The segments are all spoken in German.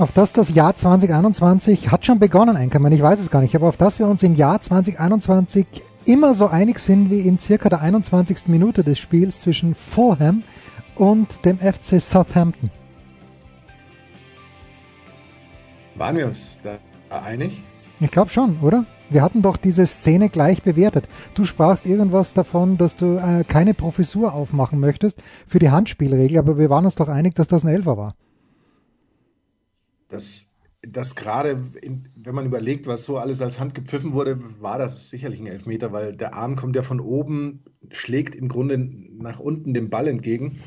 Auf das das Jahr 2021 hat schon begonnen, Enkermann, ich weiß es gar nicht, aber auf das wir uns im Jahr 2021 immer so einig sind wie in circa der 21. Minute des Spiels zwischen Fulham und dem FC Southampton. Waren wir uns da einig? Ich glaube schon, oder? Wir hatten doch diese Szene gleich bewertet. Du sprachst irgendwas davon, dass du äh, keine Professur aufmachen möchtest für die Handspielregel, aber wir waren uns doch einig, dass das ein Elfer war dass, dass gerade, wenn man überlegt, was so alles als Hand gepfiffen wurde, war das sicherlich ein Elfmeter, weil der Arm kommt ja von oben, schlägt im Grunde nach unten dem Ball entgegen.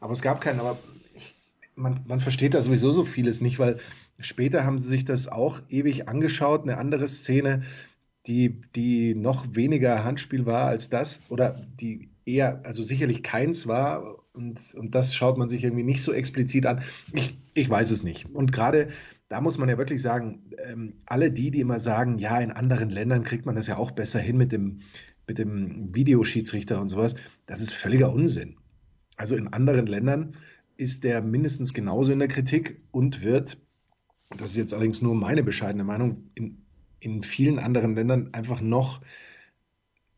Aber es gab keinen, aber man, man versteht da sowieso so vieles nicht, weil später haben sie sich das auch ewig angeschaut, eine andere Szene, die, die noch weniger Handspiel war als das, oder die eher, also sicherlich keins war, und, und das schaut man sich irgendwie nicht so explizit an. Ich, ich weiß es nicht. Und gerade da muss man ja wirklich sagen, ähm, alle die, die immer sagen, ja, in anderen Ländern kriegt man das ja auch besser hin mit dem, mit dem Videoschiedsrichter und sowas, das ist völliger Unsinn. Also in anderen Ländern ist der mindestens genauso in der Kritik und wird, das ist jetzt allerdings nur meine bescheidene Meinung, in, in vielen anderen Ländern einfach noch,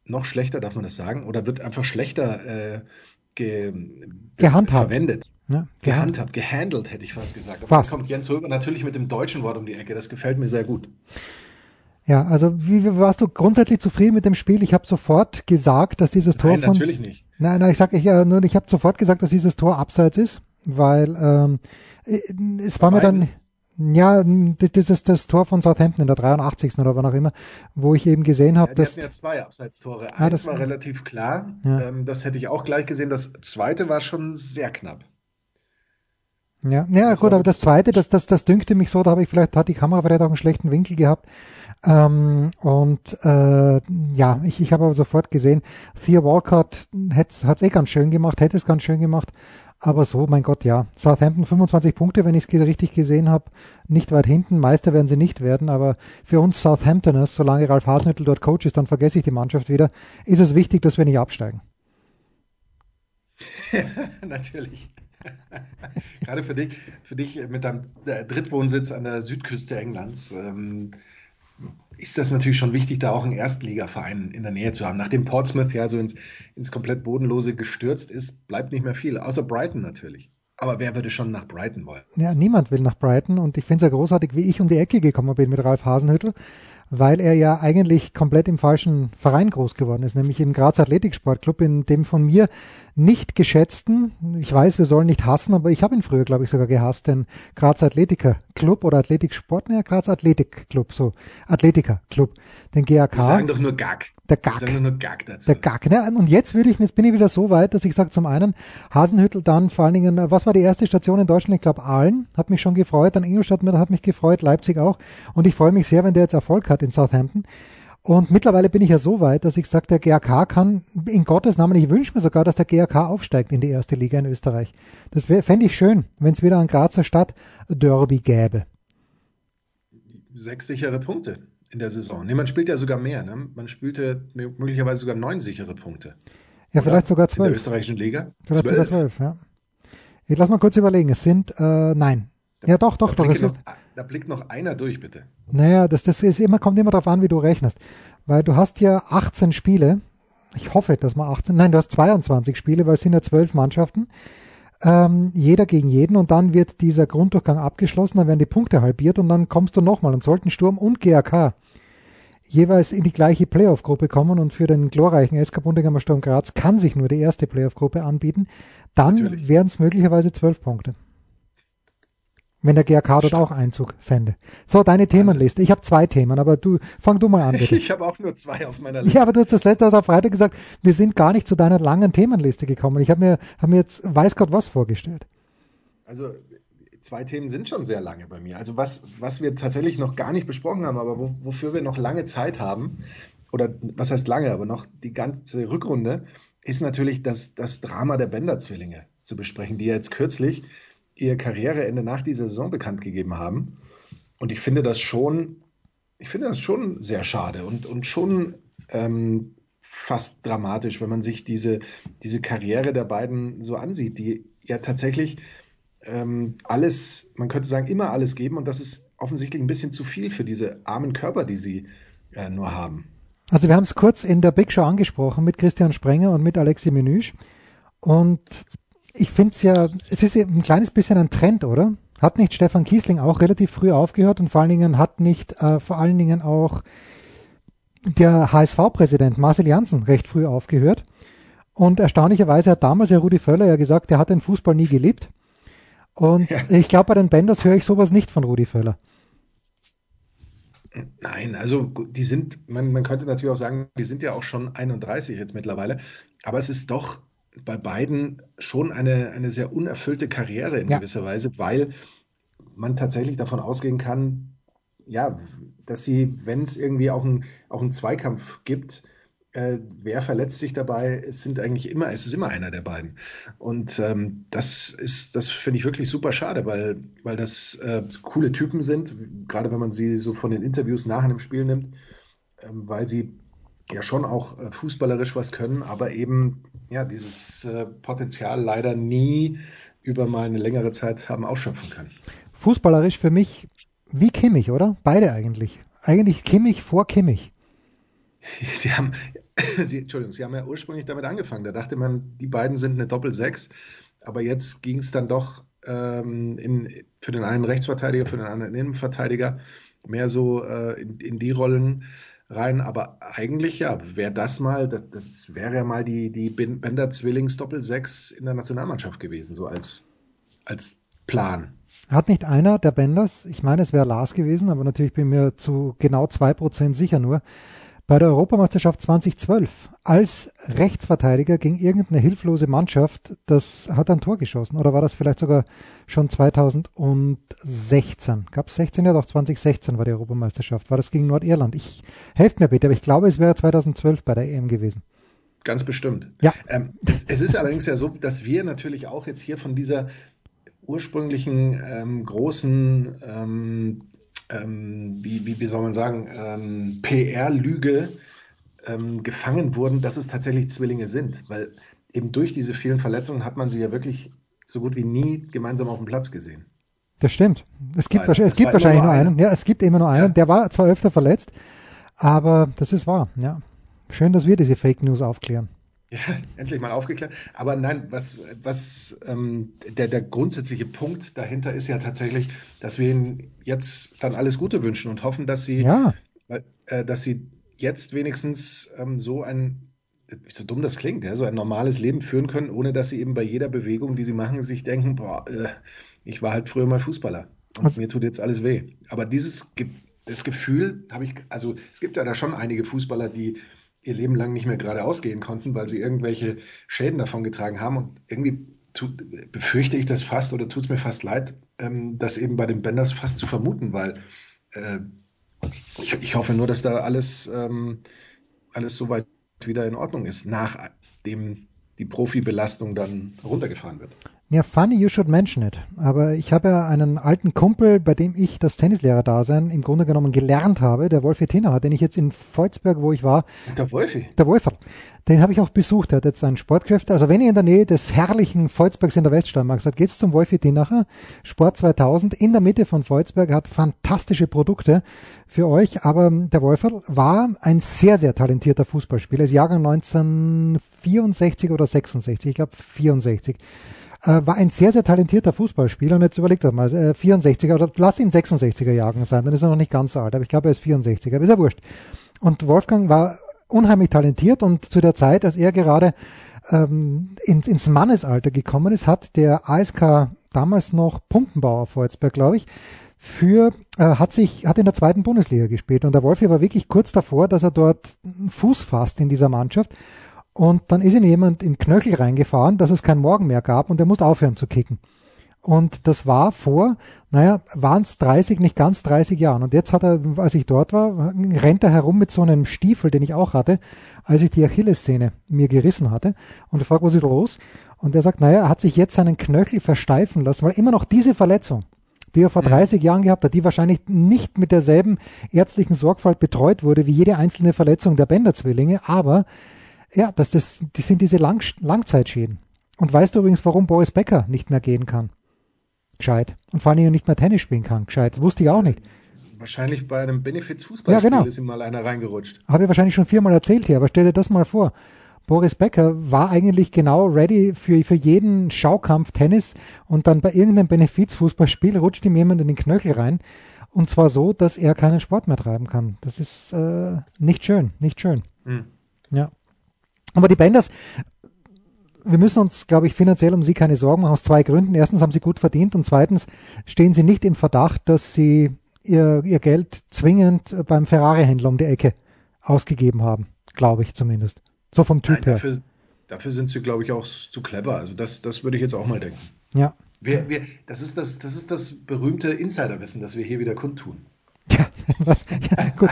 noch schlechter, darf man das sagen, oder wird einfach schlechter äh, ge, gehandhabt. verwendet. Ja, gehandhabt, gehandelt, hätte ich fast gesagt. Aber fast. kommt Jens Röber natürlich mit dem deutschen Wort um die Ecke. Das gefällt mir sehr gut. Ja, also wie, warst du grundsätzlich zufrieden mit dem Spiel? Ich habe sofort gesagt, dass dieses Tor nein, von natürlich nicht. Nein, nein, ich sag ich ja nur, ich habe sofort gesagt, dass dieses Tor abseits ist, weil ähm, es war mir dann ja, das ist das Tor von Southampton in der 83. oder wann auch immer, wo ich eben gesehen habe, ja, dass. hatten ja zwei Abseitstore. Ah, Eins war relativ klar. Ja. Ähm, das hätte ich auch gleich gesehen. Das zweite war schon sehr knapp. Ja, ja gut, aber das zweite, das, das, das dünkte mich so, da habe ich vielleicht, hat die Kamera vielleicht auch einen schlechten Winkel gehabt. Ähm, und äh, ja, ich, ich habe aber sofort gesehen, Thea Walcott hat es eh ganz schön gemacht, hätte es ganz schön gemacht. Aber so, mein Gott, ja. Southampton 25 Punkte, wenn ich es richtig gesehen habe. Nicht weit hinten. Meister werden sie nicht werden. Aber für uns Southamptoners, solange Ralf Hasenhüttl dort Coach ist, dann vergesse ich die Mannschaft wieder, ist es wichtig, dass wir nicht absteigen. Natürlich. Gerade für dich, für dich mit deinem Drittwohnsitz an der Südküste Englands. Ähm, ist das natürlich schon wichtig, da auch einen Erstligaverein in der Nähe zu haben. Nachdem Portsmouth ja so ins, ins komplett Bodenlose gestürzt ist, bleibt nicht mehr viel, außer Brighton natürlich. Aber wer würde schon nach Brighton wollen? Ja, niemand will nach Brighton und ich finde es ja großartig, wie ich um die Ecke gekommen bin mit Ralf Hasenhüttel, weil er ja eigentlich komplett im falschen Verein groß geworden ist, nämlich im Graz Athletiksportclub, in dem von mir nicht geschätzten, ich weiß, wir sollen nicht hassen, aber ich habe ihn früher, glaube ich, sogar gehasst, den Graz Athletiker Club oder Athletiksport, ne, Graz Athletik Club, so, Athletiker Club, den GAK. Wir sagen doch nur GAG. Der Gag. Wir sagen nur GAG dazu. Der Gag, ne? Und jetzt würde ich, jetzt bin ich wieder so weit, dass ich sage, zum einen Hasenhüttel, dann vor allen Dingen, was war die erste Station in Deutschland? Ich glaube Aalen, hat mich schon gefreut, dann Ingolstadt hat mich gefreut, Leipzig auch. Und ich freue mich sehr, wenn der jetzt Erfolg hat in Southampton. Und mittlerweile bin ich ja so weit, dass ich sage, der GAK kann in Gottes Namen, ich wünsche mir sogar, dass der GAK aufsteigt in die erste Liga in Österreich. Das fände ich schön, wenn es wieder ein Grazer Stadt Derby gäbe. Sechs sichere Punkte in der Saison. Nee, man spielt ja sogar mehr. Ne? Man spielte möglicherweise sogar neun sichere Punkte. Ja, Oder? vielleicht sogar zwölf. In der österreichischen Liga? Vielleicht zwölf. sogar zwölf, ja. Ich lass mal kurz überlegen. Es sind, äh, nein. Da, ja, doch, doch, doch. Noch, da blickt noch einer durch, bitte. Naja, das, das ist immer, kommt immer darauf an, wie du rechnest. Weil du hast ja 18 Spiele. Ich hoffe, dass man 18, nein, du hast 22 Spiele, weil es sind ja zwölf Mannschaften. Ähm, jeder gegen jeden und dann wird dieser Grunddurchgang abgeschlossen, dann werden die Punkte halbiert und dann kommst du nochmal und sollten Sturm und GAK jeweils in die gleiche Playoff-Gruppe kommen und für den glorreichen SK Bundegammer Sturm Graz kann sich nur die erste Playoff-Gruppe anbieten, dann wären es möglicherweise zwölf Punkte. Wenn der GRK dort auch Einzug fände. So, deine Themenliste. Ich habe zwei Themen, aber du fang du mal an, bitte. Ich habe auch nur zwei auf meiner Liste. Ja, aber du hast das letzte Mal auf Freitag gesagt, wir sind gar nicht zu deiner langen Themenliste gekommen. Ich habe mir, hab mir jetzt weiß Gott was vorgestellt. Also zwei Themen sind schon sehr lange bei mir. Also was, was wir tatsächlich noch gar nicht besprochen haben, aber wo, wofür wir noch lange Zeit haben, oder was heißt lange, aber noch die ganze Rückrunde, ist natürlich das, das Drama der Bender-Zwillinge zu besprechen, die jetzt kürzlich ihr Karriereende nach dieser Saison bekannt gegeben haben. Und ich finde das schon, ich finde das schon sehr schade und, und schon ähm, fast dramatisch, wenn man sich diese, diese Karriere der beiden so ansieht, die ja tatsächlich ähm, alles, man könnte sagen, immer alles geben und das ist offensichtlich ein bisschen zu viel für diese armen Körper, die sie äh, nur haben. Also wir haben es kurz in der Big Show angesprochen mit Christian Sprenger und mit Alexi Menüsch und ich finde es ja, es ist ein kleines bisschen ein Trend, oder? Hat nicht Stefan Kiesling auch relativ früh aufgehört und vor allen Dingen hat nicht äh, vor allen Dingen auch der HSV-Präsident Marcel Janssen recht früh aufgehört. Und erstaunlicherweise hat damals ja Rudi Völler ja gesagt, er hat den Fußball nie geliebt. Und ja. ich glaube, bei den Benders höre ich sowas nicht von Rudi Völler. Nein, also die sind, man, man könnte natürlich auch sagen, die sind ja auch schon 31 jetzt mittlerweile, aber es ist doch bei beiden schon eine, eine sehr unerfüllte Karriere in ja. gewisser Weise, weil man tatsächlich davon ausgehen kann, ja, dass sie, wenn es irgendwie auch, ein, auch einen Zweikampf gibt, äh, wer verletzt sich dabei? Es sind eigentlich immer, es ist immer einer der beiden. Und ähm, das ist, das finde ich wirklich super schade, weil, weil das äh, coole Typen sind, gerade wenn man sie so von den Interviews nach einem Spiel nimmt, ähm, weil sie ja schon auch äh, fußballerisch was können, aber eben ja dieses äh, Potenzial leider nie über mal eine längere Zeit haben ausschöpfen können. Fußballerisch für mich wie Kimmich, oder? Beide eigentlich. Eigentlich Kimmich vor Kimmich. Sie haben, Sie, Entschuldigung, Sie haben ja ursprünglich damit angefangen. Da dachte man, die beiden sind eine Doppel-Sechs, aber jetzt ging es dann doch ähm, in, für den einen Rechtsverteidiger, für den anderen Innenverteidiger mehr so äh, in, in die Rollen rein. Aber eigentlich ja, wäre das mal, das, das wäre ja mal die, die Bender Zwillings Doppel-6 in der Nationalmannschaft gewesen, so als, als Plan. Hat nicht einer der Benders, ich meine, es wäre Lars gewesen, aber natürlich bin mir zu genau zwei Prozent sicher nur, bei der Europameisterschaft 2012 als Rechtsverteidiger gegen irgendeine hilflose Mannschaft, das hat ein Tor geschossen. Oder war das vielleicht sogar schon 2016? Gab es 16? Ja doch, 2016 war die Europameisterschaft. War das gegen Nordirland? Ich helft mir bitte, aber ich glaube, es wäre 2012 bei der EM gewesen. Ganz bestimmt. Ja. Ähm, es, es, ist allerdings ja so, dass wir natürlich auch jetzt hier von dieser ursprünglichen ähm, großen ähm, ähm, wie, wie, wie, soll man sagen, ähm, PR-Lüge ähm, gefangen wurden, dass es tatsächlich Zwillinge sind. Weil eben durch diese vielen Verletzungen hat man sie ja wirklich so gut wie nie gemeinsam auf dem Platz gesehen. Das stimmt. Es gibt, wahrscheinlich, es gibt wahrscheinlich nur einen. einen. Ja, es gibt immer nur einen. Ja. Der war zwar öfter verletzt, aber das ist wahr. Ja. Schön, dass wir diese Fake News aufklären. Ja, endlich mal aufgeklärt. Aber nein, was, was ähm, der, der grundsätzliche Punkt dahinter ist ja tatsächlich, dass wir ihnen jetzt dann alles Gute wünschen und hoffen, dass sie, ja. äh, dass sie jetzt wenigstens ähm, so ein, so dumm das klingt, ja, so ein normales Leben führen können, ohne dass sie eben bei jeder Bewegung, die sie machen, sich denken, boah, äh, ich war halt früher mal Fußballer und was? mir tut jetzt alles weh. Aber dieses das Gefühl habe ich, also es gibt ja da schon einige Fußballer, die ihr Leben lang nicht mehr geradeaus gehen konnten, weil sie irgendwelche Schäden davon getragen haben. Und irgendwie tut, befürchte ich das fast oder tut es mir fast leid, ähm, das eben bei den Benders fast zu vermuten, weil äh, ich, ich, hoffe nur, dass da alles, ähm, alles soweit wieder in Ordnung ist, nachdem die Profibelastung dann runtergefahren wird. Ja, funny you should mention it. Aber ich habe ja einen alten Kumpel, bei dem ich das Tennislehrer-Dasein im Grunde genommen gelernt habe, der Wolfi Tinner, den ich jetzt in Volzberg, wo ich war. Der Wolfi? Der Wolfer. Den habe ich auch besucht. Der hat jetzt ein Sportgeschäft. Also wenn ihr in der Nähe des herrlichen Volzbergs in der Weststeiermark seid, geht's zum Wolfi Tinacher. Sport 2000 in der Mitte von Volzberg hat fantastische Produkte für euch. Aber der Wolfer war ein sehr, sehr talentierter Fußballspieler. Er ist Jahrgang 1964 oder 66. Ich glaube 64 äh, war ein sehr, sehr talentierter Fußballspieler. Und jetzt überlegt er mal, äh, 64er oder lass ihn 66er Jahren sein, dann ist er noch nicht ganz so alt, aber ich glaube, er ist 64er, aber ist ja wurscht. Und Wolfgang war unheimlich talentiert und zu der Zeit, als er gerade ähm, ins, ins Mannesalter gekommen ist, hat der ASK damals noch Pumpenbauer Volzberg, glaube ich, für, äh, hat sich, hat in der zweiten Bundesliga gespielt und der Wolfi war wirklich kurz davor, dass er dort Fuß fasst in dieser Mannschaft und dann ist ihm jemand in Knöchel reingefahren, dass es kein Morgen mehr gab und er musste aufhören zu kicken. Und das war vor, naja, waren es 30, nicht ganz 30 Jahren. Und jetzt hat er, als ich dort war, rennt er herum mit so einem Stiefel, den ich auch hatte, als ich die Achillessehne mir gerissen hatte. Und ich frage, was ist los? Und er sagt, naja, er hat sich jetzt seinen Knöchel versteifen lassen, weil immer noch diese Verletzung, die er vor 30 mhm. Jahren gehabt hat, die wahrscheinlich nicht mit derselben ärztlichen Sorgfalt betreut wurde wie jede einzelne Verletzung der Bänderzwillinge, aber ja, das, das, die sind diese Lang Langzeitschäden. Und weißt du übrigens, warum Boris Becker nicht mehr gehen kann? Gescheit. Und vor allem nicht mehr Tennis spielen kann. Gescheit. Das wusste ich auch nicht. Wahrscheinlich bei einem Benefits-Fußballspiel ja, genau. ist ihm mal einer reingerutscht. Habe ich wahrscheinlich schon viermal erzählt hier, aber stell dir das mal vor. Boris Becker war eigentlich genau ready für, für jeden Schaukampf Tennis und dann bei irgendeinem Benefizfußballspiel rutscht ihm jemand in den Knöchel rein. Und zwar so, dass er keinen Sport mehr treiben kann. Das ist äh, nicht schön, nicht schön. Hm. Ja. Aber die Benders, wir müssen uns, glaube ich, finanziell um sie keine Sorgen machen, aus zwei Gründen. Erstens haben sie gut verdient und zweitens stehen sie nicht im Verdacht, dass sie ihr, ihr Geld zwingend beim Ferrari-Händler um die Ecke ausgegeben haben. Glaube ich zumindest. So vom Typ Nein, dafür, her. Dafür sind sie, glaube ich, auch zu clever. Also das, das würde ich jetzt auch mal denken. Ja. Wir, wir, das, ist das, das ist das berühmte Insiderwissen, das wir hier wieder kundtun. Ja, was, ja, gut.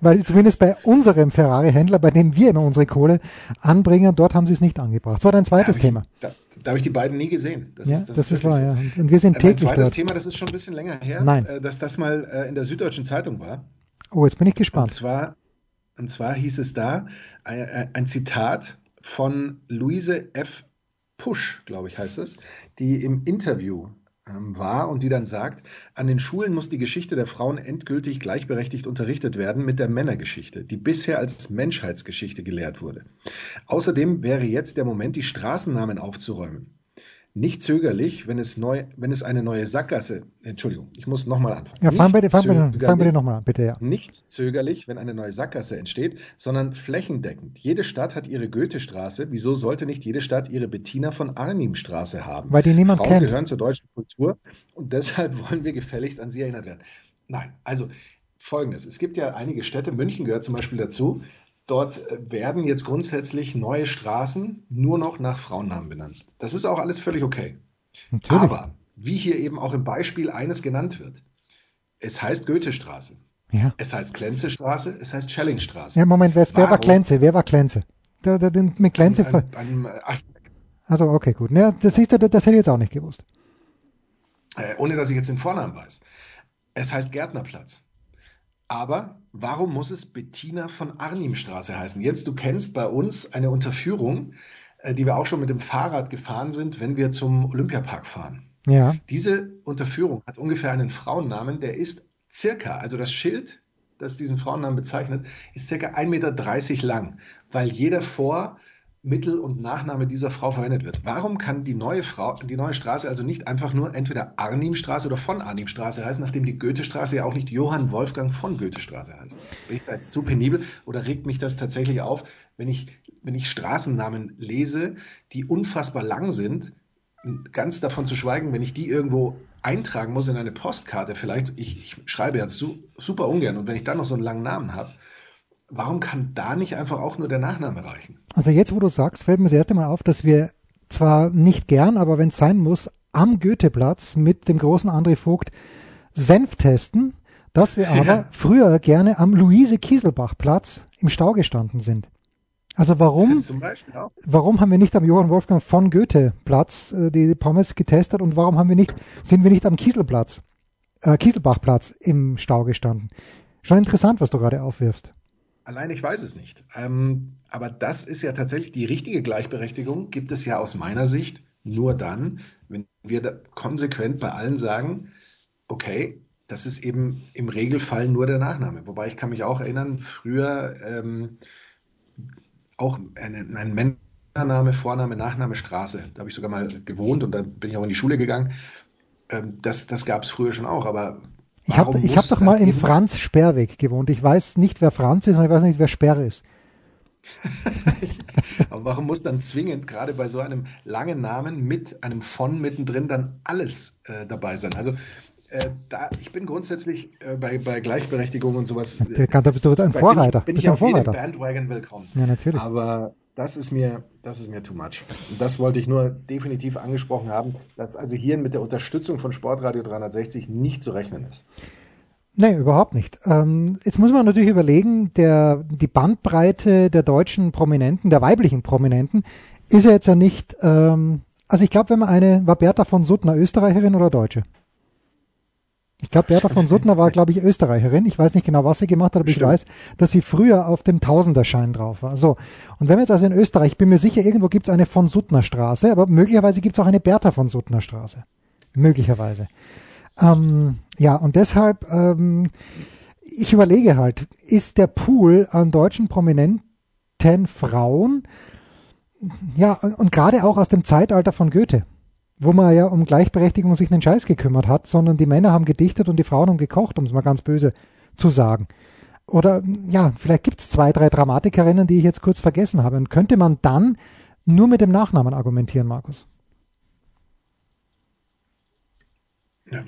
Weil zumindest bei unserem Ferrari-Händler, bei dem wir immer unsere Kohle anbringen, dort haben sie es nicht angebracht. Das war dein zweites da Thema. Ich, da, da habe ich die beiden nie gesehen. Das ja, ist, das, das ist, wahr, so. ja. Und wir sind äh, täglich Mein zweites dort. Thema, das ist schon ein bisschen länger her, Nein. Äh, dass das mal äh, in der Süddeutschen Zeitung war. Oh, jetzt bin ich gespannt. Und zwar, und zwar hieß es da, ein, ein Zitat von Luise F. Pusch, glaube ich, heißt es, die im Interview war und die dann sagt, an den Schulen muss die Geschichte der Frauen endgültig gleichberechtigt unterrichtet werden mit der Männergeschichte, die bisher als Menschheitsgeschichte gelehrt wurde. Außerdem wäre jetzt der Moment, die Straßennamen aufzuräumen nicht zögerlich, wenn es, neu, wenn es eine neue Sackgasse, Entschuldigung, ich muss nochmal anfangen. Ja, fang bitte, fang bitte, fang bitte nochmal an, bitte, ja. Nicht zögerlich, wenn eine neue Sackgasse entsteht, sondern flächendeckend. Jede Stadt hat ihre Goethestraße. Wieso sollte nicht jede Stadt ihre Bettina von Arnim Straße haben? Weil die niemand Frauen kennt. gehören zur deutschen Kultur und deshalb wollen wir gefälligst an sie erinnert werden. Nein, also folgendes. Es gibt ja einige Städte, München gehört zum Beispiel dazu, Dort werden jetzt grundsätzlich neue Straßen nur noch nach Frauennamen benannt. Das ist auch alles völlig okay. Natürlich. Aber wie hier eben auch im Beispiel eines genannt wird, es heißt Goethestraße. Ja. Es heißt Klenzestraße, es heißt Schellingstraße. Ja, Moment, wer, wer war Klenze? Wer war Klenze? Der, der, der, mit Klenze. Ein, ein, ein, also, okay, gut. Ja, das, siehst du, das, das hätte ich jetzt auch nicht gewusst. Äh, ohne dass ich jetzt den Vornamen weiß. Es heißt Gärtnerplatz. Aber warum muss es Bettina von Arnimstraße heißen? Jens, du kennst bei uns eine Unterführung, äh, die wir auch schon mit dem Fahrrad gefahren sind, wenn wir zum Olympiapark fahren. Ja. Diese Unterführung hat ungefähr einen Frauennamen, der ist circa, also das Schild, das diesen Frauennamen bezeichnet, ist circa 1,30 Meter lang, weil jeder Vor- Mittel- und Nachname dieser Frau verwendet wird. Warum kann die neue Frau, die neue Straße also nicht einfach nur entweder Arnimstraße oder von Arnimstraße heißen, nachdem die Goethestraße ja auch nicht Johann Wolfgang von Goethestraße heißt? Bin ich da jetzt zu penibel oder regt mich das tatsächlich auf, wenn ich, wenn ich Straßennamen lese, die unfassbar lang sind, ganz davon zu schweigen, wenn ich die irgendwo eintragen muss in eine Postkarte vielleicht, ich, ich schreibe jetzt super ungern und wenn ich dann noch so einen langen Namen habe, warum kann da nicht einfach auch nur der Nachname reichen? Also jetzt, wo du sagst, fällt mir das erste Mal auf, dass wir zwar nicht gern, aber wenn es sein muss, am Goetheplatz mit dem großen André Vogt Senf testen, dass wir aber ja. früher gerne am Luise-Kieselbach-Platz im Stau gestanden sind. Also warum, warum haben wir nicht am Johann Wolfgang von Goethe-Platz äh, die Pommes getestet und warum haben wir nicht, sind wir nicht am Kieselplatz, äh, Kieselbach-Platz im Stau gestanden? Schon interessant, was du gerade aufwirfst. Allein ich weiß es nicht. Ähm, aber das ist ja tatsächlich die richtige Gleichberechtigung, gibt es ja aus meiner Sicht nur dann, wenn wir konsequent bei allen sagen, okay, das ist eben im Regelfall nur der Nachname. Wobei ich kann mich auch erinnern, früher ähm, auch ein, ein Männername, Vorname, Nachname, Straße. Da habe ich sogar mal gewohnt und dann bin ich auch in die Schule gegangen. Ähm, das das gab es früher schon auch, aber ich habe ich hab doch mal in Franz Sperrweg gewohnt. Ich weiß nicht, wer Franz ist und ich weiß nicht, wer Sperr ist. Aber warum muss dann zwingend gerade bei so einem langen Namen mit einem von mittendrin dann alles äh, dabei sein? Also äh, da, ich bin grundsätzlich äh, bei, bei Gleichberechtigung und sowas. Äh, da bist du ein Vorreiter. Bin, bin ich auf Vorreiter. jedem Bandwagon willkommen. Ja, natürlich. Aber das ist mir, das ist mir too much. Und das wollte ich nur definitiv angesprochen haben, dass also hier mit der Unterstützung von Sportradio 360 nicht zu rechnen ist. Nee, überhaupt nicht. Ähm, jetzt muss man natürlich überlegen, der, die Bandbreite der deutschen Prominenten, der weiblichen Prominenten, ist ja jetzt ja nicht, ähm, also ich glaube, wenn man eine, war Bertha von Suttner Österreicherin oder Deutsche? Ich glaube, Bertha von Suttner war, glaube ich, Österreicherin. Ich weiß nicht genau, was sie gemacht hat, aber Stimmt. ich weiß, dass sie früher auf dem Tausenderschein drauf war. So. Und wenn wir jetzt also in Österreich, ich bin mir sicher, irgendwo gibt es eine von Suttner Straße, aber möglicherweise gibt es auch eine Bertha von Suttner Straße. Möglicherweise. Ähm, ja, und deshalb, ähm, ich überlege halt, ist der Pool an deutschen prominenten Frauen, ja, und, und gerade auch aus dem Zeitalter von Goethe wo man ja um Gleichberechtigung sich einen Scheiß gekümmert hat, sondern die Männer haben gedichtet und die Frauen haben gekocht, um es mal ganz böse zu sagen. Oder ja, vielleicht gibt es zwei, drei Dramatikerinnen, die ich jetzt kurz vergessen habe. Und könnte man dann nur mit dem Nachnamen argumentieren, Markus? Ja,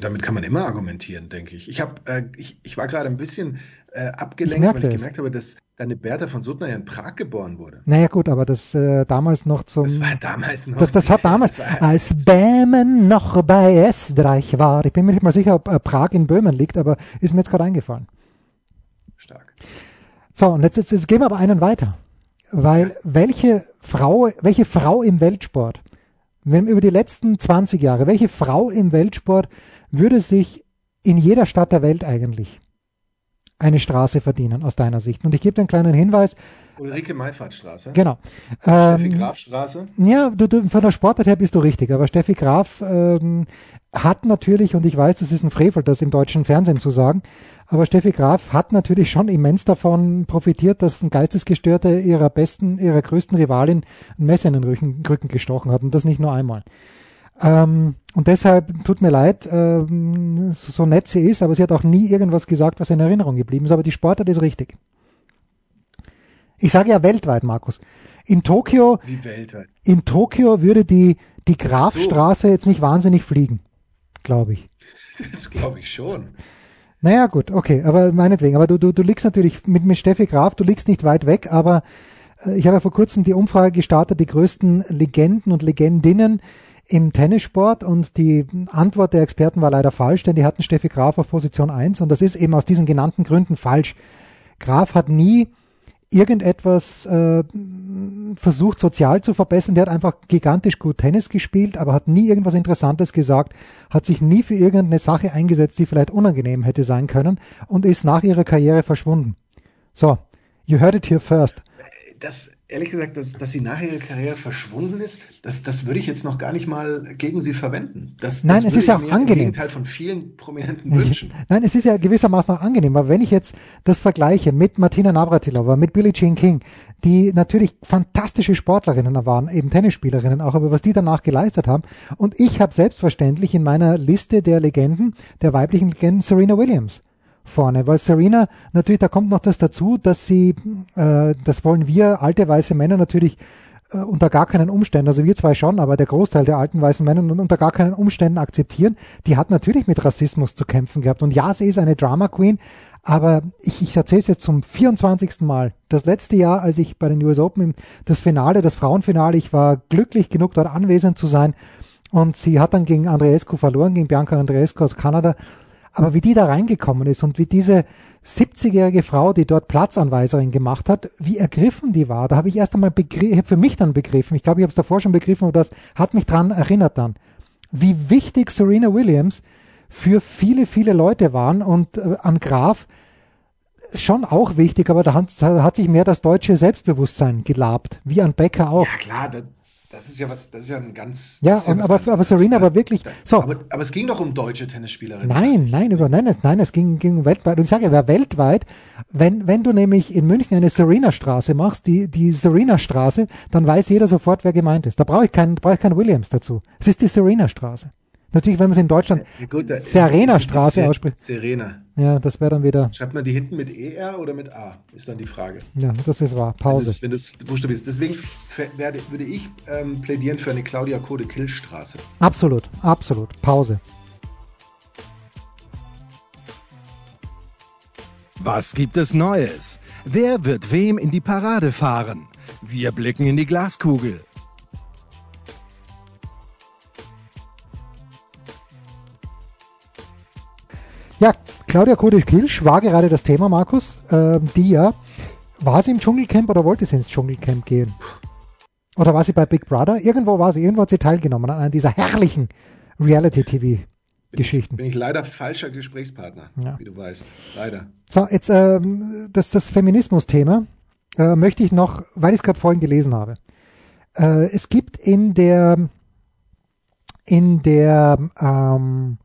damit kann man immer argumentieren, denke ich. Ich, hab, äh, ich, ich war gerade ein bisschen äh, abgelenkt, ich weil ich gemerkt habe, dass deine Bertha von Suttner ja in Prag geboren wurde. Naja gut, aber das äh, damals noch zum... Das war damals noch... Das, das hat damals, das als Bämen noch bei Estreich war. Ich bin mir nicht mal sicher, ob äh, Prag in Böhmen liegt, aber ist mir jetzt gerade eingefallen. Stark. So, und jetzt, jetzt, jetzt gehen wir aber einen weiter. Weil ja. welche Frau, welche Frau im Weltsport, wenn über die letzten 20 Jahre, welche Frau im Weltsport würde sich in jeder Stadt der Welt eigentlich eine Straße verdienen, aus deiner Sicht. Und ich gebe dir einen kleinen Hinweis. Ulrike Meifert-Straße. Genau. Steffi ähm, Graf-Straße. Ja, du, du, von der Sportart her bist du richtig, aber Steffi Graf ähm, hat natürlich, und ich weiß, das ist ein Frevel, das im deutschen Fernsehen zu sagen, aber Steffi Graf hat natürlich schon immens davon profitiert, dass ein Geistesgestörter ihrer besten, ihrer größten Rivalin ein Messer in den Rücken, Rücken gestochen hat und das nicht nur einmal. Ähm, und deshalb tut mir leid, ähm, so, nett sie ist, aber sie hat auch nie irgendwas gesagt, was in Erinnerung geblieben ist. Aber die Sportart ist richtig. Ich sage ja weltweit, Markus. In Tokio, Wie weltweit? in Tokio würde die, die Grafstraße so. jetzt nicht wahnsinnig fliegen, glaube ich. Das glaube ich schon. Naja, gut, okay, aber meinetwegen. Aber du, du, du liegst natürlich mit, mit Steffi Graf, du liegst nicht weit weg, aber äh, ich habe ja vor kurzem die Umfrage gestartet, die größten Legenden und Legendinnen im Tennissport und die Antwort der Experten war leider falsch, denn die hatten Steffi Graf auf Position 1 und das ist eben aus diesen genannten Gründen falsch. Graf hat nie irgendetwas äh, versucht sozial zu verbessern. Der hat einfach gigantisch gut Tennis gespielt, aber hat nie irgendwas Interessantes gesagt, hat sich nie für irgendeine Sache eingesetzt, die vielleicht unangenehm hätte sein können und ist nach ihrer Karriere verschwunden. So, you heard it here first. Das ehrlich gesagt, dass, dass sie nach ihrer Karriere verschwunden ist, das, das würde ich jetzt noch gar nicht mal gegen sie verwenden. Das, Nein, das es ist ja auch angenehm. Im Gegenteil von vielen Prominenten wünschen. Nein, es ist ja gewissermaßen auch angenehm, aber wenn ich jetzt das vergleiche mit Martina Navratilova, mit Billie Jean King, die natürlich fantastische Sportlerinnen waren, eben Tennisspielerinnen auch, aber was die danach geleistet haben. Und ich habe selbstverständlich in meiner Liste der Legenden, der weiblichen Legenden Serena Williams vorne, weil Serena natürlich, da kommt noch das dazu, dass sie, äh, das wollen wir alte weiße Männer natürlich äh, unter gar keinen Umständen, also wir zwei schon, aber der Großteil der alten weißen Männer unter gar keinen Umständen akzeptieren. Die hat natürlich mit Rassismus zu kämpfen gehabt und ja, sie ist eine Drama Queen, aber ich, ich erzähle es jetzt zum 24. Mal. Das letzte Jahr, als ich bei den US Open das Finale, das Frauenfinale, ich war glücklich genug, dort anwesend zu sein. Und sie hat dann gegen Andreescu verloren, gegen Bianca Andreescu aus Kanada. Aber wie die da reingekommen ist und wie diese 70-jährige Frau, die dort Platzanweiserin gemacht hat, wie ergriffen die war, da habe ich erst einmal begriffen, für mich dann begriffen, ich glaube, ich habe es davor schon begriffen, aber das hat mich dran erinnert dann, wie wichtig Serena Williams für viele, viele Leute waren und äh, an Graf schon auch wichtig, aber da hat, da hat sich mehr das deutsche Selbstbewusstsein gelabt, wie an Becker auch. Ja klar, das, ist ja was, das ist ja ein ganz. Ja, ja aber, aber Serena aber wirklich. So. Aber, aber, es ging doch um deutsche Tennisspielerinnen. Nein, nein, über, nein, es, nein, es ging, ging weltweit. Und ich sage ja, weltweit, wenn, wenn du nämlich in München eine Serena-Straße machst, die, die Serena-Straße, dann weiß jeder sofort, wer gemeint ist. Da brauche ich keinen, brauche ich keinen Williams dazu. Es ist die Serena-Straße. Natürlich, wenn man es in Deutschland ja, Serena-Straße ausspricht. Serena. Ja, das wäre dann wieder. Schreibt man die hinten mit ER oder mit A? Ist dann die Frage. Ja, das ist wahr. Pause. Wenn du es buchstabierst. Deswegen werde, würde ich ähm, plädieren für eine Claudia Code Killstraße. Absolut, absolut. Pause. Was gibt es Neues? Wer wird wem in die Parade fahren? Wir blicken in die Glaskugel. Claudia Kodisch-Kilsch war gerade das Thema, Markus. Ähm, die ja, war sie im Dschungelcamp oder wollte sie ins Dschungelcamp gehen? Oder war sie bei Big Brother? Irgendwo war sie, irgendwo hat sie teilgenommen an einer dieser herrlichen Reality-TV-Geschichten. Bin, bin, ich leider falscher Gesprächspartner, ja. wie du weißt. Leider. So, jetzt ähm, das, das Feminismus-Thema äh, möchte ich noch, weil ich es gerade vorhin gelesen habe. Äh, es gibt in der in der ähm,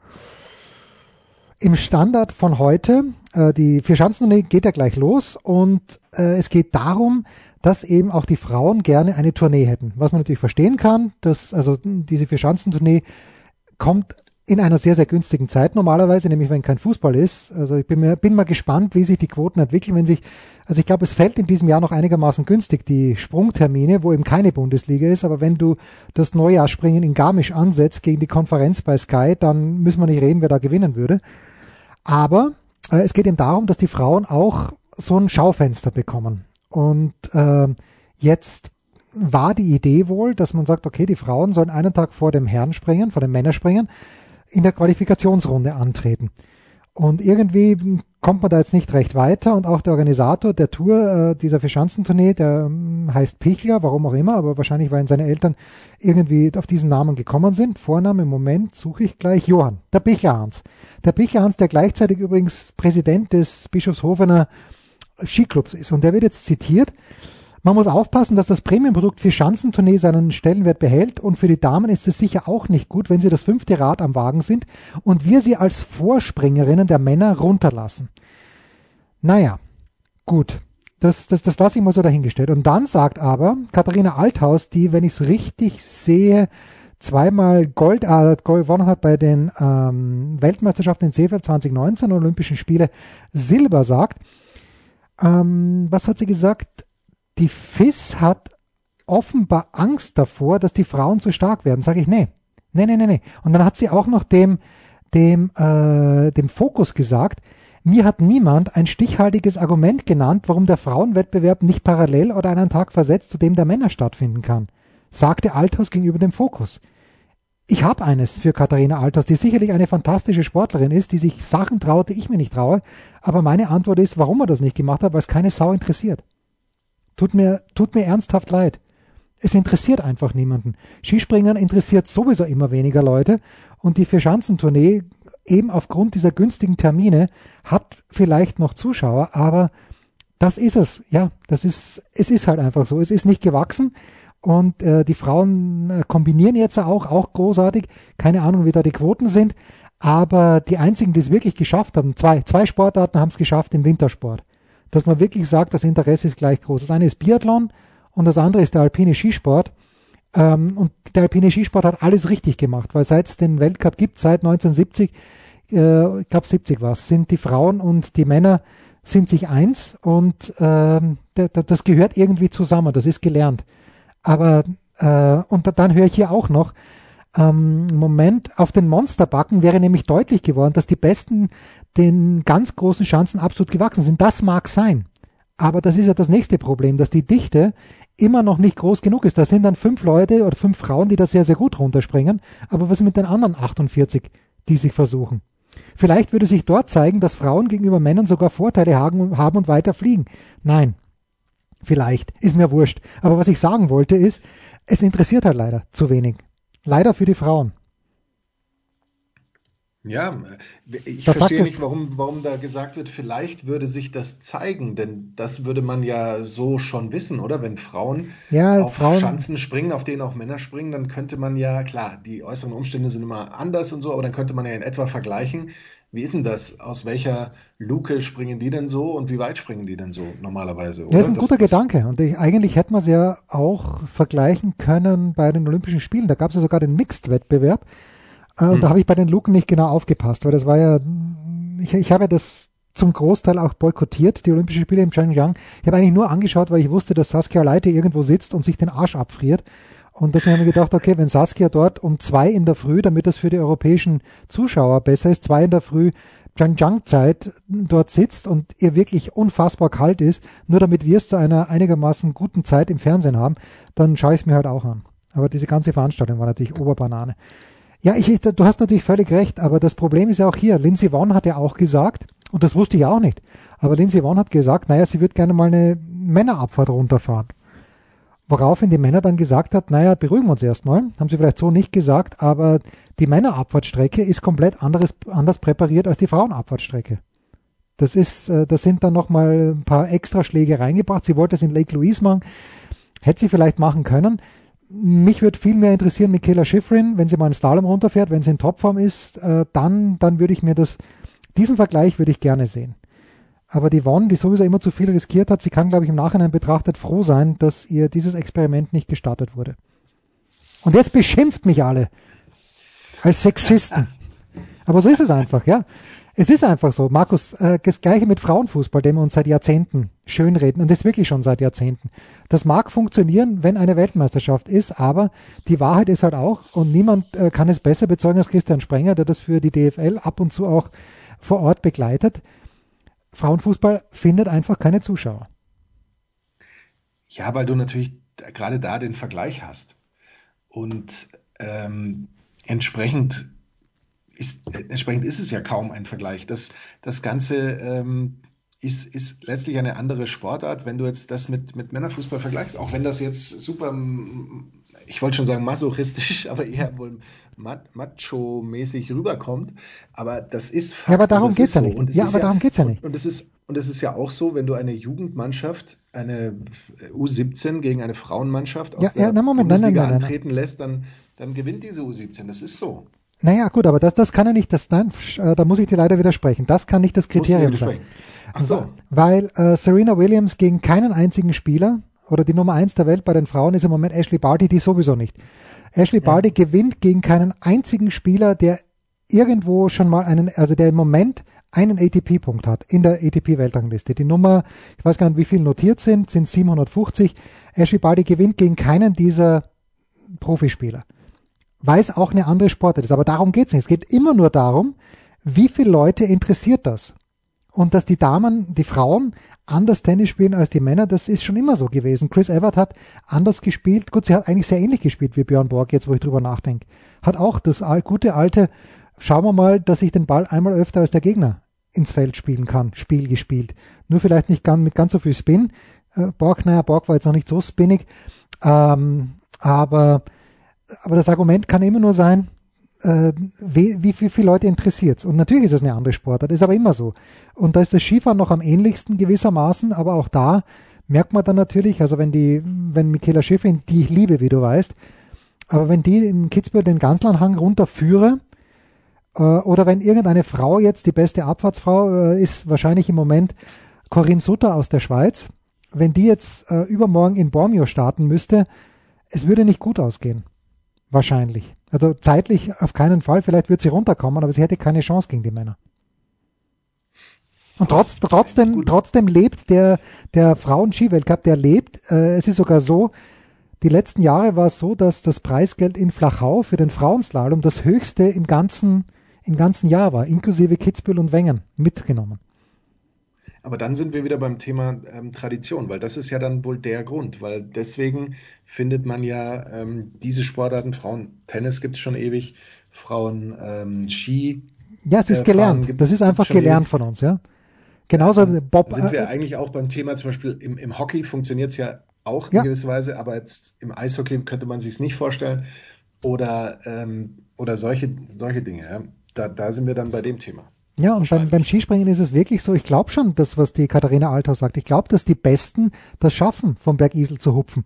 im Standard von heute, äh, die Vierschanzentournee geht ja gleich los und äh, es geht darum, dass eben auch die Frauen gerne eine Tournee hätten. Was man natürlich verstehen kann, dass also diese Vierschanzentournee kommt in einer sehr, sehr günstigen Zeit normalerweise, nämlich wenn kein Fußball ist. Also ich bin, mir, bin mal gespannt, wie sich die Quoten entwickeln, wenn sich, also ich glaube, es fällt in diesem Jahr noch einigermaßen günstig, die Sprungtermine, wo eben keine Bundesliga ist, aber wenn du das Neujahrsspringen in Garmisch ansetzt gegen die Konferenz bei Sky, dann müssen wir nicht reden, wer da gewinnen würde. Aber äh, es geht eben darum, dass die Frauen auch so ein Schaufenster bekommen. Und äh, jetzt war die Idee wohl, dass man sagt, okay, die Frauen sollen einen Tag vor dem Herrn springen, vor dem Männerspringen, in der Qualifikationsrunde antreten. Und irgendwie kommt man da jetzt nicht recht weiter und auch der Organisator der Tour, äh, dieser Verschanzentournee, der ähm, heißt Pichler, warum auch immer, aber wahrscheinlich, weil seine Eltern irgendwie auf diesen Namen gekommen sind. Vorname im Moment suche ich gleich Johann, der Pichler-Hans. Der Pichler-Hans, der gleichzeitig übrigens Präsident des Bischofshofener Skiclubs ist. Und der wird jetzt zitiert, man muss aufpassen, dass das Premiumprodukt für Schanzentournee seinen Stellenwert behält und für die Damen ist es sicher auch nicht gut, wenn sie das fünfte Rad am Wagen sind und wir sie als Vorspringerinnen der Männer runterlassen. Naja, gut. Das, das, das lasse ich mal so dahingestellt. Und dann sagt aber Katharina Althaus, die, wenn ich es richtig sehe, zweimal Gold, äh, Gold gewonnen hat bei den ähm, Weltmeisterschaften in Seefeld 2019, Olympischen Spiele Silber sagt. Ähm, was hat sie gesagt? Die FIS hat offenbar Angst davor, dass die Frauen zu stark werden. Sage ich, nee. Nee, nee, nee, nee. Und dann hat sie auch noch dem, dem, äh, dem Fokus gesagt, mir hat niemand ein stichhaltiges Argument genannt, warum der Frauenwettbewerb nicht parallel oder einen Tag versetzt zu dem der Männer stattfinden kann, sagte Althaus gegenüber dem Fokus. Ich habe eines für Katharina Althaus, die sicherlich eine fantastische Sportlerin ist, die sich Sachen traut, die ich mir nicht traue, aber meine Antwort ist, warum er das nicht gemacht hat, weil es keine Sau interessiert. Tut mir, tut mir ernsthaft leid. Es interessiert einfach niemanden. Skispringen interessiert sowieso immer weniger Leute und die Vierschanzentournee eben aufgrund dieser günstigen Termine hat vielleicht noch Zuschauer, aber das ist es. Ja, das ist, es ist halt einfach so. Es ist nicht gewachsen und äh, die Frauen äh, kombinieren jetzt auch, auch großartig. Keine Ahnung, wie da die Quoten sind, aber die einzigen, die es wirklich geschafft haben, zwei, zwei Sportarten haben es geschafft im Wintersport dass man wirklich sagt, das Interesse ist gleich groß. Das eine ist Biathlon und das andere ist der alpine Skisport. Ähm, und der alpine Skisport hat alles richtig gemacht, weil seit es den Weltcup gibt, seit 1970, äh, ich glaube 70 war es, sind die Frauen und die Männer sind sich eins und ähm, das gehört irgendwie zusammen, das ist gelernt. Aber äh, und dann höre ich hier auch noch, ähm, Moment, auf den Monsterbacken wäre nämlich deutlich geworden, dass die besten den ganz großen Chancen absolut gewachsen sind. Das mag sein. Aber das ist ja das nächste Problem, dass die Dichte immer noch nicht groß genug ist. Da sind dann fünf Leute oder fünf Frauen, die da sehr, sehr gut runterspringen. Aber was mit den anderen 48, die sich versuchen? Vielleicht würde sich dort zeigen, dass Frauen gegenüber Männern sogar Vorteile haben und weiter fliegen. Nein. Vielleicht. Ist mir wurscht. Aber was ich sagen wollte ist, es interessiert halt leider zu wenig. Leider für die Frauen. Ja, ich das verstehe nicht, warum, warum da gesagt wird, vielleicht würde sich das zeigen, denn das würde man ja so schon wissen, oder? Wenn Frauen ja, auf Frauen, Schanzen springen, auf denen auch Männer springen, dann könnte man ja, klar, die äußeren Umstände sind immer anders und so, aber dann könnte man ja in etwa vergleichen, wie ist denn das? Aus welcher Luke springen die denn so und wie weit springen die denn so normalerweise? Oder? Das ist ein guter das, Gedanke. Und ich, eigentlich hätte man es ja auch vergleichen können bei den Olympischen Spielen. Da gab es ja sogar den Mixed-Wettbewerb Äh, und da habe ich bei den Luken nicht genau aufgepasst, weil das war ja, ich, ich habe ja das zum Großteil auch boykottiert, die Olympischen Spiele in Shenyang. Ich habe eigentlich nur angeschaut, weil ich wusste, dass Saskia Leite irgendwo sitzt und sich den Arsch abfriert. Und deswegen habe ich gedacht, okay, wenn Saskia dort um zwei in der Früh, damit das für die europäischen Zuschauer besser ist, zwei in der Früh Zhangjiang-Zeit dort sitzt und ihr wirklich unfassbar kalt ist, nur damit wir es zu einer einigermaßen guten Zeit im Fernsehen haben, dann schaue ich es mir halt auch an. Aber diese ganze Veranstaltung war natürlich Oberbanane. Ja, ich, du hast natürlich völlig recht, aber das Problem ist ja auch hier, Lindsay Vonn hat ja auch gesagt, und das wusste ich auch nicht, aber Lindsay Vonn hat gesagt, naja, sie würde gerne mal eine Männerabfahrt runterfahren. Woraufhin die Männer dann gesagt hat, naja, beruhigen wir uns erstmal. Haben sie vielleicht so nicht gesagt, aber die Männerabfahrtstrecke ist komplett anderes, anders präpariert als die Frauenabfahrtstrecke. Das ist, äh, da sind dann nochmal ein paar extra Schläge reingebracht. Sie wollte es in Lake Louise machen. Hätte sie vielleicht machen können. Mich würde viel mehr interessieren Michaela Schifrin, wenn sie mal einen Slalom runterfährt, wenn sie in Topform ist, äh, dann, dann würde ich mir das, diesen Vergleich würde ich gerne sehen. Aber die Won, die sowieso immer zu viel riskiert hat, sie kann, glaube ich, im Nachhinein betrachtet froh sein, dass ihr dieses Experiment nicht gestartet wurde. Und jetzt beschimpft mich alle als Sexisten. Aber so ist es einfach, ja. Es ist einfach so. Markus, äh, das gleiche mit Frauenfußball, den wir uns seit Jahrzehnten schönreden, und das wirklich schon seit Jahrzehnten. Das mag funktionieren, wenn eine Weltmeisterschaft ist, aber die Wahrheit ist halt auch, und niemand äh, kann es besser bezeugen als Christian Sprenger, der das für die DFL ab und zu auch vor Ort begleitet. Frauenfußball findet einfach keine Zuschauer. Ja, weil du natürlich gerade da den Vergleich hast. Und ähm, entsprechend, ist, entsprechend ist es ja kaum ein Vergleich. Das, das Ganze ähm, ist, ist letztlich eine andere Sportart, wenn du jetzt das mit, mit Männerfußball vergleichst. Auch wenn das jetzt super ich wollte schon sagen masochistisch, aber eher wohl macho-mäßig rüberkommt. Aber das ist. Ja, aber darum geht es ja nicht. Ja, aber ja, darum geht's ja nicht. Und es ist und es ist ja auch so, wenn du eine Jugendmannschaft, eine U17 gegen eine Frauenmannschaft aus ja, der ja, na, Moment, Bundesliga nein, nein, nein, antreten lässt, dann, dann gewinnt diese U17. Das ist so. Naja, gut, aber das, das kann ja nicht, das, nein, äh, da muss ich dir leider widersprechen. Das kann nicht das Kriterium sein. Ach so. Weil äh, Serena Williams gegen keinen einzigen Spieler oder die Nummer eins der Welt bei den Frauen ist im Moment Ashley Barty, die sowieso nicht. Ashley ja. Barty gewinnt gegen keinen einzigen Spieler, der irgendwo schon mal einen, also der im Moment einen ATP-Punkt hat in der ATP-Weltrangliste. Die Nummer, ich weiß gar nicht, wie viel notiert sind, sind 750. Ashley Barty gewinnt gegen keinen dieser Profispieler. Weiß auch eine andere Sportart ist. Aber darum geht's nicht. Es geht immer nur darum, wie viele Leute interessiert das? Und dass die Damen, die Frauen anders Tennis spielen als die Männer, das ist schon immer so gewesen. Chris Evert hat anders gespielt. Gut, sie hat eigentlich sehr ähnlich gespielt wie Björn Borg, jetzt wo ich drüber nachdenke. Hat auch das gute alte, schauen wir mal, dass ich den Ball einmal öfter als der Gegner ins Feld spielen kann, Spiel gespielt. Nur vielleicht nicht ganz, mit ganz so viel Spin. Äh, Borg, naja, Borg war jetzt noch nicht so spinnig. Ähm, aber, aber das Argument kann immer nur sein, äh, wie, wie, wie viele Leute interessiert Und natürlich ist es eine andere Sportart, ist aber immer so. Und da ist das Skifahren noch am ähnlichsten gewissermaßen, aber auch da merkt man dann natürlich, also wenn die, wenn Michaela Schiffrin, die ich liebe, wie du weißt, aber wenn die im Kitzbühel den Ganzlandhang runterführe, äh, oder wenn irgendeine Frau jetzt die beste Abfahrtsfrau äh, ist, wahrscheinlich im Moment Corinne Sutter aus der Schweiz, wenn die jetzt äh, übermorgen in Bormio starten müsste, es würde nicht gut ausgehen. Wahrscheinlich. Also zeitlich auf keinen Fall. Vielleicht wird sie runterkommen, aber sie hätte keine Chance gegen die Männer. Und trotz, trotzdem, trotzdem lebt der, der Frauen-Skiweltcup, der lebt. Äh, es ist sogar so, die letzten Jahre war es so, dass das Preisgeld in Flachau für den Frauenslalom das höchste im ganzen, im ganzen Jahr war, inklusive Kitzbühel und Wengen mitgenommen. Aber dann sind wir wieder beim Thema ähm, Tradition, weil das ist ja dann wohl der Grund, weil deswegen findet man ja ähm, diese Sportarten, Frauen Tennis gibt es schon ewig, Frauen ähm, Ski. Ja, es ist äh, gelernt. Das ist einfach gelernt ewig. von uns, ja. Genauso ja, Bob. Sind wir äh, eigentlich auch beim Thema, zum Beispiel im, im Hockey funktioniert es ja auch in ja. gewisser Weise, aber jetzt im Eishockey könnte man sich es nicht vorstellen. Oder, ähm, oder solche, solche Dinge. Ja. Da, da sind wir dann bei dem Thema. Ja, und beim, beim Skispringen ist es wirklich so, ich glaube schon, das, was die Katharina Althaus sagt, ich glaube, dass die Besten das schaffen, vom Berg Isel zu hupfen.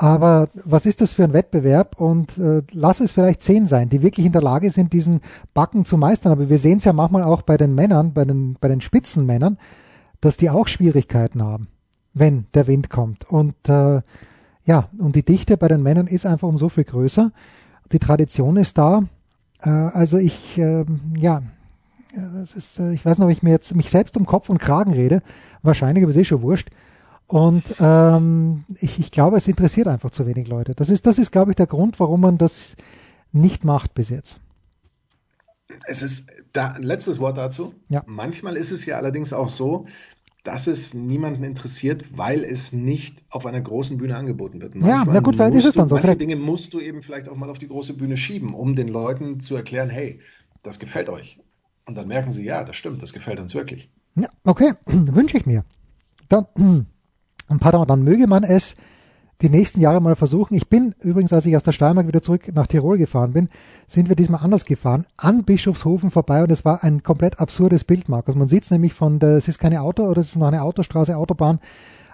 Aber was ist das für ein Wettbewerb? Und äh, lass es vielleicht zehn sein, die wirklich in der Lage sind, diesen Backen zu meistern. Aber wir sehen es ja manchmal auch bei den Männern, bei den, bei den Spitzenmännern, dass die auch Schwierigkeiten haben, wenn der Wind kommt. Und äh, ja, und die Dichte bei den Männern ist einfach um so viel größer. Die Tradition ist da. Äh, also ich, ähm, ja, das ist, äh, ich weiß noch, ob ich mir jetzt mich selbst um Kopf und Kragen rede. Wahrscheinlich, aber es ist eh schon wurscht. Und ähm, ich, ich glaube, es interessiert einfach zu wenig Leute. Das ist, das ist, glaube ich, der Grund, warum man das nicht macht bis jetzt. Es ist da ein letztes Wort dazu. Ja. Manchmal ist es ja allerdings auch so, dass es niemanden interessiert, weil es nicht auf einer großen Bühne angeboten wird. Manchmal ja, na gut, vielleicht ist es dann so. Manche. Dinge musst du eben vielleicht auch mal auf die große Bühne schieben, um den Leuten zu erklären, hey, das gefällt euch. Und dann merken sie, ja, das stimmt, das gefällt uns wirklich. Ja, okay, wünsche ich mir. Dann pardon, dann möge man es die nächsten Jahre mal versuchen. Ich bin übrigens, als ich aus der Steiermark wieder zurück nach Tirol gefahren bin, sind wir diesmal anders gefahren, an Bischofshofen vorbei und es war ein komplett absurdes Bild, Markus. Man sieht es nämlich von der, es ist keine Auto oder es ist noch eine Autostraße, Autobahn,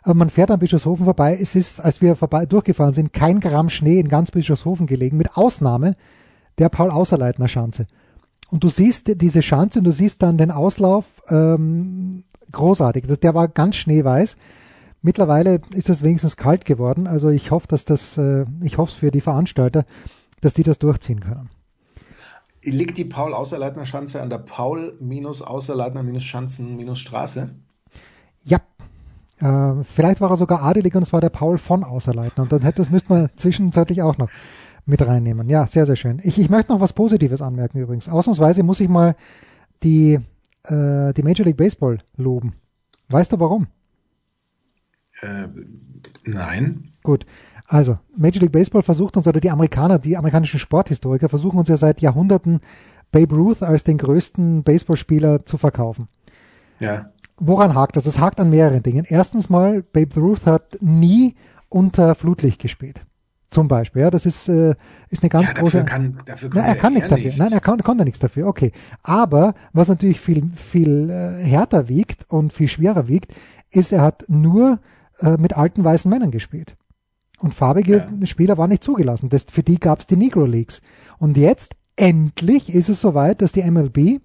aber man fährt an Bischofshofen vorbei. Es ist, als wir vorbei durchgefahren sind, kein Gramm Schnee in ganz Bischofshofen gelegen, mit Ausnahme der Paul-Außerleitner Schanze. Und du siehst diese Schanze und du siehst dann den Auslauf ähm, großartig. Der war ganz schneeweiß. Mittlerweile ist es wenigstens kalt geworden. Also ich hoffe, dass das, äh, ich hoffe es für die Veranstalter, dass die das durchziehen können. Liegt die Paul-Außerleitner-Schanze an der Paul-Außerleitner-Schanzen-Straße? Ja. Äh, vielleicht war er sogar adelig und es war der Paul von Außerleitner. Und das, das müsste man zwischenzeitlich auch noch mit reinnehmen. Ja, sehr, sehr schön. Ich, ich möchte noch was Positives anmerken übrigens. Ausnahmsweise muss ich mal die, äh, die Major League Baseball loben. Weißt du warum? Äh, nein. Gut. Also, Major League Baseball versucht uns, oder die Amerikaner, die amerikanischen Sporthistoriker versuchen uns ja seit Jahrhunderten Babe Ruth als den größten Baseballspieler zu verkaufen. Ja. Woran hakt das? Es hakt an mehreren Dingen. Erstens mal, Babe Ruth hat nie unter Flutlicht gespielt. Zum Beispiel, ja, das ist, äh, ist eine ganz ja, große. Kann, dafür kann Nein, er kann nichts dafür. Nichts. Nein, er kann, konnte nichts dafür. Okay. Aber was natürlich viel, viel äh, härter wiegt und viel schwerer wiegt, ist, er hat nur äh, mit alten weißen Männern gespielt. Und farbige ja. Spieler waren nicht zugelassen. Das, für die gab es die Negro Leagues. Und jetzt endlich ist es soweit, dass die MLB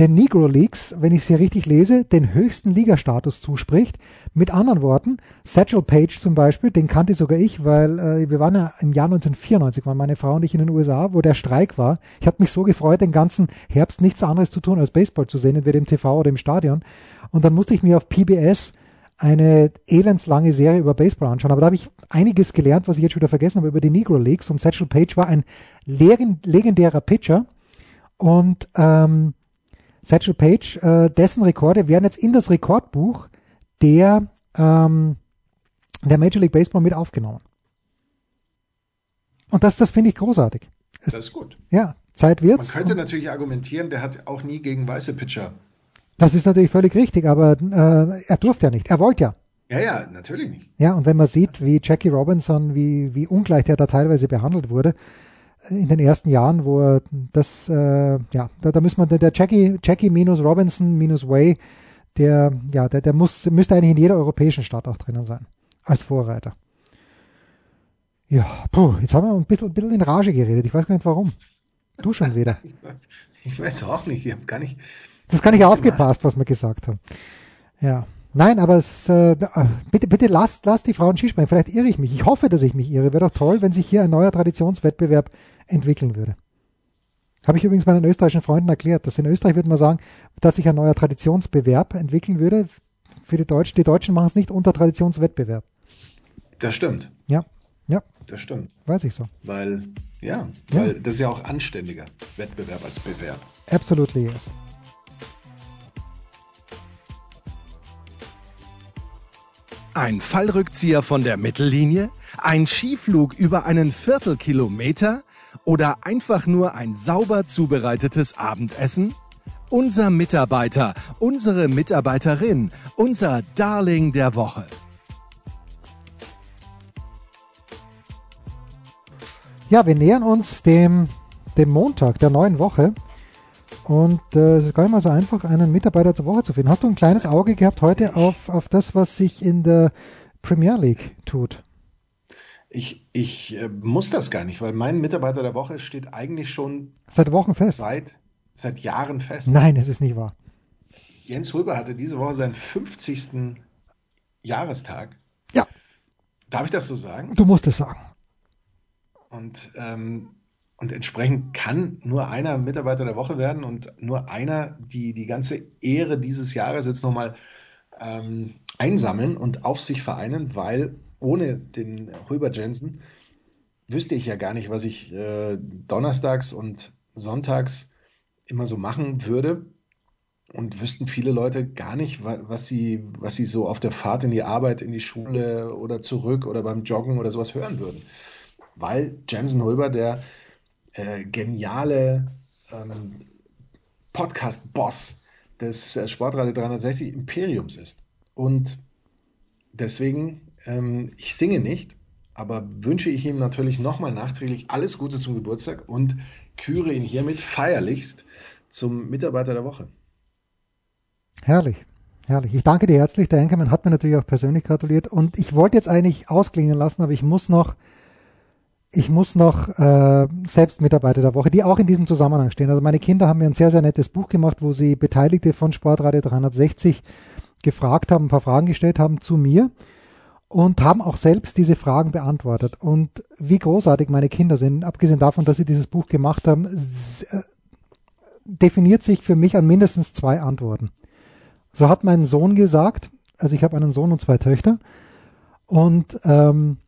den Negro Leagues, wenn ich es hier richtig lese, den höchsten Ligastatus zuspricht. Mit anderen Worten, Satchel Page zum Beispiel, den kannte sogar ich, weil äh, wir waren ja im Jahr 1994, waren meine Frau und ich in den USA, wo der Streik war. Ich habe mich so gefreut, den ganzen Herbst nichts anderes zu tun, als Baseball zu sehen, entweder im TV oder im Stadion. Und dann musste ich mir auf PBS eine elendslange Serie über Baseball anschauen. Aber da habe ich einiges gelernt, was ich jetzt schon wieder vergessen habe, über die Negro Leagues. Und Satchel Page war ein legendärer Pitcher. Und ähm, Satchel Page, äh, dessen Rekorde werden jetzt in das Rekordbuch der, ähm, der Major League Baseball mit aufgenommen. Und das, das finde ich großartig. Das ist gut. Ja, Zeit wird's. Man könnte natürlich argumentieren, der hat auch nie gegen weiße Pitcher das ist natürlich völlig richtig, aber äh, er durfte ja nicht. Er wollte ja. Ja, ja, natürlich nicht. Ja, und wenn man sieht, wie Jackie Robinson, wie, wie ungleich der da teilweise behandelt wurde, in den ersten Jahren, wo er das, äh, ja, da, da muss man, der Jackie, Jackie minus Robinson minus Way, der, ja, der, der muss, müsste eigentlich in jeder europäischen Stadt auch drinnen sein. Als Vorreiter. Ja, puh, jetzt haben wir ein bisschen, ein bisschen in Rage geredet. Ich weiß gar nicht warum. Du schon wieder. Ich weiß auch nicht. Ich habe gar nicht, das kann nicht aufgepasst, was wir gesagt haben. Ja. Nein, aber es, äh, bitte, bitte lasst, lasst die Frauen Skispringen. Vielleicht irre ich mich. Ich hoffe, dass ich mich irre. Wäre doch toll, wenn sich hier ein neuer Traditionswettbewerb entwickeln würde. Habe ich übrigens meinen österreichischen Freunden erklärt, dass in Österreich würde man sagen, dass sich ein neuer Traditionsbewerb entwickeln würde. Für die Deutschen, die Deutschen machen es nicht unter Traditionswettbewerb. Das stimmt. Ja, ja. Das stimmt. Weiß ich so. Weil, ja, ja. weil das ist ja auch anständiger Wettbewerb als Bewerb. Absolutely yes. Ein Fallrückzieher von der Mittellinie? Ein Skiflug über einen Viertelkilometer? Oder einfach nur ein sauber zubereitetes Abendessen? Unser Mitarbeiter, unsere Mitarbeiterin, unser Darling der Woche. Ja, wir nähern uns dem, dem Montag der neuen Woche. Und äh, es ist gar nicht mal so einfach, einen Mitarbeiter zur Woche zu finden. Hast du ein kleines Auge gehabt heute auf, auf das, was sich in der Premier League tut? Ich, ich äh, muss das gar nicht, weil mein Mitarbeiter der Woche steht eigentlich schon seit Wochen fest. Seit, seit Jahren fest. Nein, es ist nicht wahr. Jens Röber hatte diese Woche seinen 50. Jahrestag. Ja. Darf ich das so sagen? Du musst es sagen. Und ähm, Und entsprechend kann nur einer Mitarbeiter der Woche werden und nur einer die, die ganze Ehre dieses Jahres jetzt nochmal ähm, einsammeln und auf sich vereinen, weil ohne den Huber Jensen wüsste ich ja gar nicht, was ich äh, donnerstags und sonntags immer so machen würde. Und wüssten viele Leute gar nicht, was sie, was sie so auf der Fahrt in die Arbeit, in die Schule oder zurück oder beim Joggen oder sowas hören würden. Weil Jensen Hulber der äh, geniale ähm, Podcast-Boss des äh, Sportradio 360 Imperiums ist. Und deswegen, ähm, ich singe nicht, aber wünsche ich ihm natürlich nochmal nachträglich alles Gute zum Geburtstag und küre ihn hiermit feierlichst zum Mitarbeiter der Woche. Herrlich, herrlich. Ich danke dir herzlich. Der Enkermann hat mir natürlich auch persönlich gratuliert und ich wollte jetzt eigentlich ausklingen lassen, aber ich muss noch ich muss noch äh, selbst Mitarbeiter der Woche, die auch in diesem Zusammenhang stehen. Also meine Kinder haben mir ein sehr, sehr nettes Buch gemacht, wo sie Beteiligte von Sportradio 360 gefragt haben, ein paar Fragen gestellt haben zu mir und haben auch selbst diese Fragen beantwortet. Und wie großartig meine Kinder sind, abgesehen davon, dass sie dieses Buch gemacht haben, äh, definiert sich für mich an mindestens zwei Antworten. So hat mein Sohn gesagt, also ich habe einen Sohn und zwei Töchter, und ähm,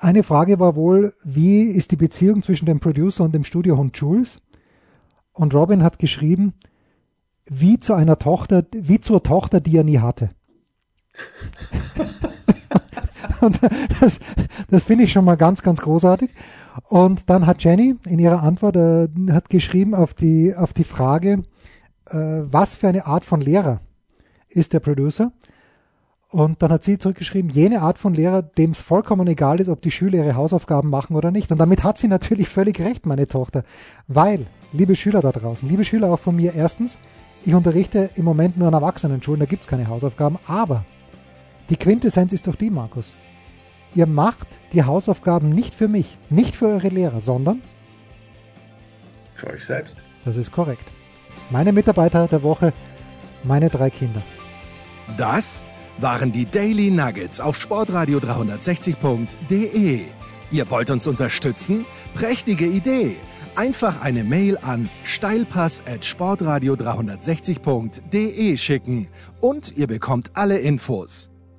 eine Frage war wohl, wie ist die Beziehung zwischen dem Producer und dem Studiohund Jules? Und Robin hat geschrieben, wie zu einer Tochter, wie zur Tochter, die er nie hatte. und das, das finde ich schon mal ganz, ganz großartig. Und dann hat Jenny in ihrer Antwort äh, hat geschrieben auf die, auf die Frage, äh, was für eine Art von Lehrer ist der Producer? Und dann hat sie zurückgeschrieben, jene Art von Lehrer, dem es vollkommen egal ist, ob die Schüler ihre Hausaufgaben machen oder nicht. Und damit hat sie natürlich völlig recht, meine Tochter. Weil, liebe Schüler da draußen, liebe Schüler auch von mir, erstens, ich unterrichte im Moment nur an Erwachsenenschulen, da gibt es keine Hausaufgaben. Aber die Quintessenz ist doch die, Markus. Ihr macht die Hausaufgaben nicht für mich, nicht für eure Lehrer, sondern für euch selbst. Das ist korrekt. Meine Mitarbeiter der Woche, meine drei Kinder. Das waren die Daily Nuggets auf sportradio 360.de. Ihr wollt uns unterstützen? Prächtige Idee! Einfach eine Mail an steilpass at sportradio 360.de schicken und ihr bekommt alle Infos.